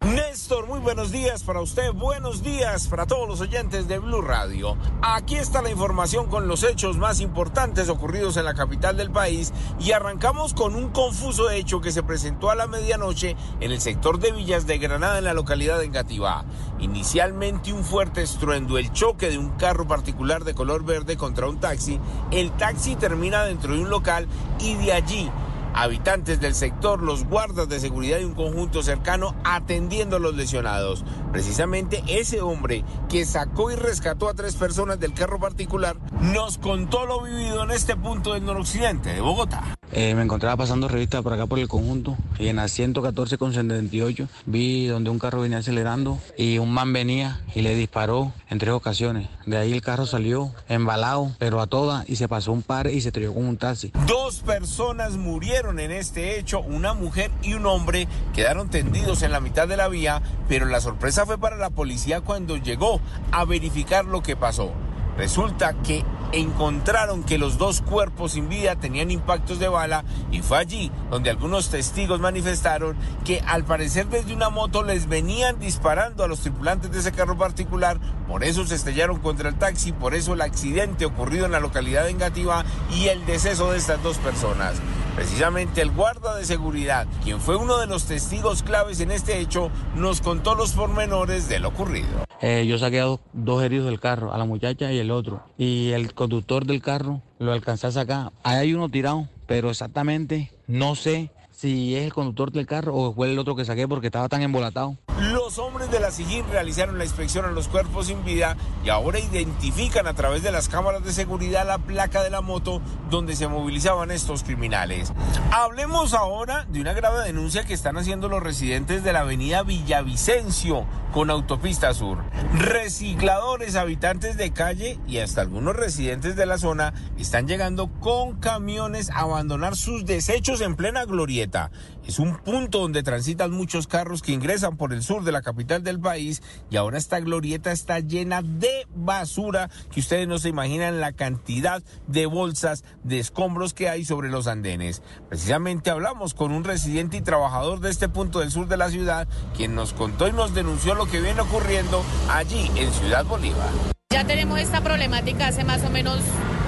Néstor, muy buenos días para usted, buenos días para todos los oyentes de Blue Radio. Aquí está la información con los hechos más importantes ocurridos en la capital del país y arrancamos con un confuso hecho que se presentó a la medianoche en el sector de Villas de Granada en la localidad de Engativá. Inicialmente un fuerte estruendo, el choque de un carro particular de color verde contra un taxi. El taxi termina dentro de un local y de allí habitantes del sector, los guardas de seguridad y un conjunto cercano atendiendo a los lesionados. Precisamente ese hombre que sacó y rescató a tres personas del carro particular nos contó lo vivido en este punto del noroccidente de Bogotá. Eh, me encontraba pasando revista por acá por el conjunto y en la 114 con 78 vi donde un carro venía acelerando y un man venía y le disparó en tres ocasiones. De ahí el carro salió embalado, pero a toda y se pasó un par y se estrelló con un taxi. Dos personas murieron en este hecho, una mujer y un hombre quedaron tendidos en la mitad de la vía, pero la sorpresa fue para la policía cuando llegó a verificar lo que pasó. Resulta que encontraron que los dos cuerpos sin vida tenían impactos de bala y fue allí donde algunos testigos manifestaron que al parecer desde una moto les venían disparando a los tripulantes de ese carro particular, por eso se estrellaron contra el taxi, por eso el accidente ocurrido en la localidad de Engativá y el deceso de estas dos personas. Precisamente el guarda de seguridad, quien fue uno de los testigos claves en este hecho, nos contó los pormenores de lo ocurrido. Eh, yo saqué a dos, dos heridos del carro, a la muchacha y el otro. Y el conductor del carro lo alcancé a sacar. Ahí hay uno tirado, pero exactamente no sé si es el conductor del carro o fue el otro que saqué porque estaba tan embolatado. Los hombres de la SIGIN realizaron la inspección a los cuerpos sin vida y ahora identifican a través de las cámaras de seguridad la placa de la moto donde se movilizaban estos criminales. Hablemos ahora de una grave denuncia que están haciendo los residentes de la avenida Villavicencio con Autopista Sur. Recicladores, habitantes de calle y hasta algunos residentes de la zona están llegando con camiones a abandonar sus desechos en plena glorieta. Es un punto donde transitan muchos carros que ingresan por el sur de la capital del país y ahora esta glorieta está llena de basura que ustedes no se imaginan la cantidad de bolsas de escombros que hay sobre los andenes. Precisamente hablamos con un residente y trabajador de este punto del sur de la ciudad quien nos contó y nos denunció lo que viene ocurriendo allí en Ciudad Bolívar. Ya tenemos esta problemática hace más o menos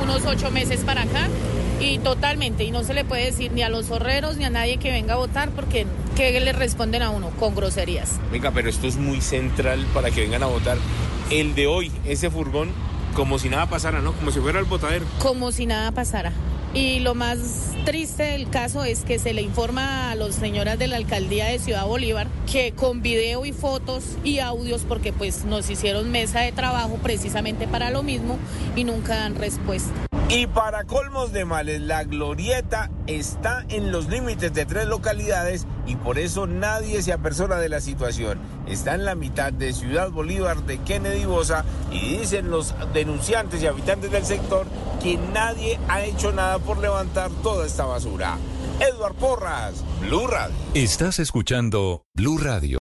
unos ocho meses para acá y totalmente, y no se le puede decir ni a los horreros ni a nadie que venga a votar porque ¿qué le responden a uno? Con groserías. Venga, pero esto es muy central para que vengan a votar. El de hoy, ese furgón, como si nada pasara, ¿no? Como si fuera el botadero. Como si nada pasara. Y lo más triste del caso es que se le informa a las señoras de la alcaldía de Ciudad Bolívar que con video y fotos y audios, porque pues nos hicieron mesa de trabajo precisamente para lo mismo y nunca dan respuesta. Y para colmos de males, la glorieta está en los límites de tres localidades y por eso nadie se apersona de la situación. Está en la mitad de Ciudad Bolívar de Kennedy Bosa y dicen los denunciantes y habitantes del sector que nadie ha hecho nada por levantar toda esta basura. Edward Porras, Blue Radio. Estás escuchando Blue Radio.